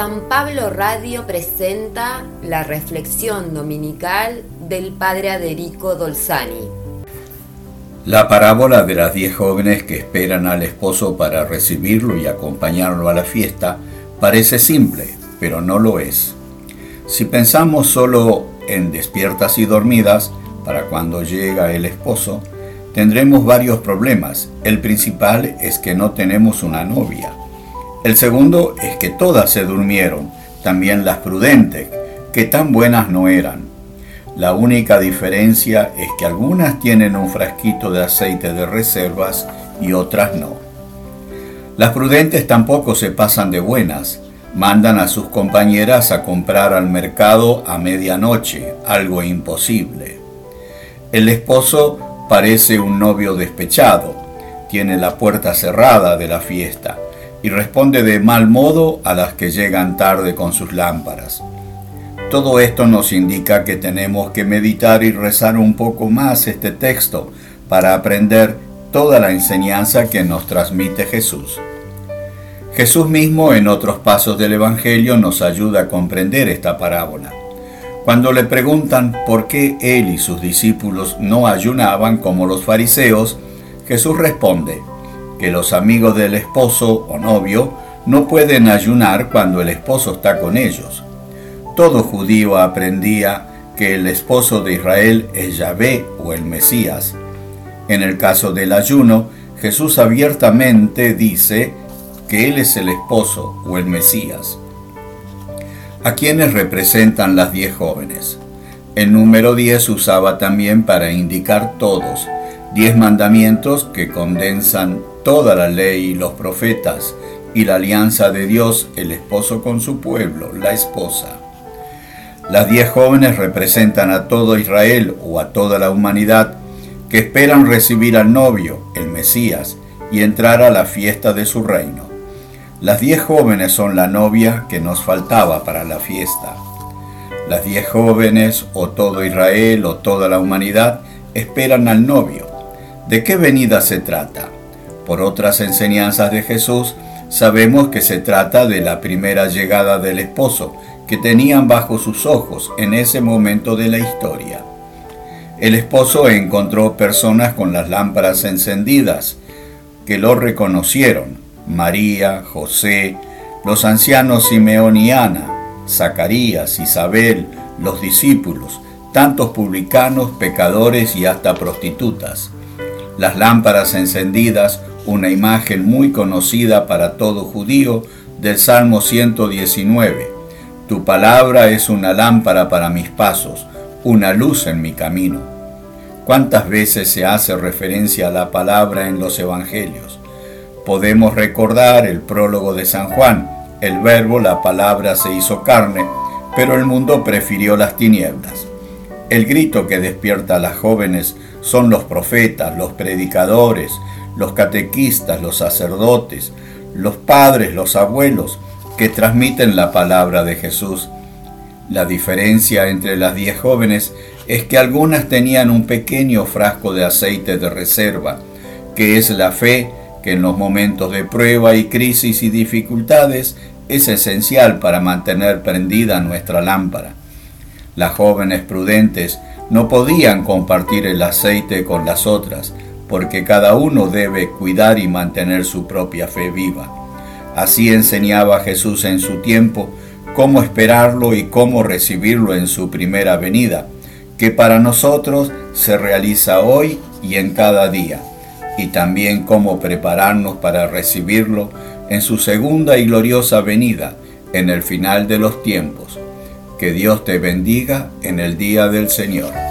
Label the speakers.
Speaker 1: San Pablo Radio presenta la reflexión dominical del padre Aderico Dolzani.
Speaker 2: La parábola de las diez jóvenes que esperan al esposo para recibirlo y acompañarlo a la fiesta parece simple, pero no lo es. Si pensamos solo en despiertas y dormidas, para cuando llega el esposo, tendremos varios problemas. El principal es que no tenemos una novia. El segundo es que todas se durmieron, también las prudentes, que tan buenas no eran. La única diferencia es que algunas tienen un frasquito de aceite de reservas y otras no. Las prudentes tampoco se pasan de buenas, mandan a sus compañeras a comprar al mercado a medianoche, algo imposible. El esposo parece un novio despechado, tiene la puerta cerrada de la fiesta y responde de mal modo a las que llegan tarde con sus lámparas. Todo esto nos indica que tenemos que meditar y rezar un poco más este texto para aprender toda la enseñanza que nos transmite Jesús. Jesús mismo en otros pasos del Evangelio nos ayuda a comprender esta parábola. Cuando le preguntan por qué él y sus discípulos no ayunaban como los fariseos, Jesús responde, que los amigos del esposo o novio no pueden ayunar cuando el esposo está con ellos. Todo judío aprendía que el esposo de Israel es Yahvé o el Mesías. En el caso del ayuno, Jesús abiertamente dice que Él es el esposo o el Mesías. ¿A quienes representan las diez jóvenes? El número diez usaba también para indicar todos, diez mandamientos que condensan toda la ley y los profetas y la alianza de Dios, el esposo con su pueblo, la esposa. Las diez jóvenes representan a todo Israel o a toda la humanidad que esperan recibir al novio, el Mesías, y entrar a la fiesta de su reino. Las diez jóvenes son la novia que nos faltaba para la fiesta. Las diez jóvenes o todo Israel o toda la humanidad esperan al novio. ¿De qué venida se trata? Por otras enseñanzas de Jesús, sabemos que se trata de la primera llegada del esposo que tenían bajo sus ojos en ese momento de la historia. El esposo encontró personas con las lámparas encendidas que lo reconocieron, María, José, los ancianos Simeón y Ana, Zacarías, Isabel, los discípulos, tantos publicanos, pecadores y hasta prostitutas. Las lámparas encendidas una imagen muy conocida para todo judío del Salmo 119. Tu palabra es una lámpara para mis pasos, una luz en mi camino. ¿Cuántas veces se hace referencia a la palabra en los evangelios? Podemos recordar el prólogo de San Juan, el verbo, la palabra se hizo carne, pero el mundo prefirió las tinieblas. El grito que despierta a las jóvenes son los profetas, los predicadores, los catequistas, los sacerdotes, los padres, los abuelos, que transmiten la palabra de Jesús. La diferencia entre las diez jóvenes es que algunas tenían un pequeño frasco de aceite de reserva, que es la fe que en los momentos de prueba y crisis y dificultades es esencial para mantener prendida nuestra lámpara. Las jóvenes prudentes no podían compartir el aceite con las otras, porque cada uno debe cuidar y mantener su propia fe viva. Así enseñaba Jesús en su tiempo cómo esperarlo y cómo recibirlo en su primera venida, que para nosotros se realiza hoy y en cada día, y también cómo prepararnos para recibirlo en su segunda y gloriosa venida, en el final de los tiempos. Que Dios te bendiga en el día del Señor.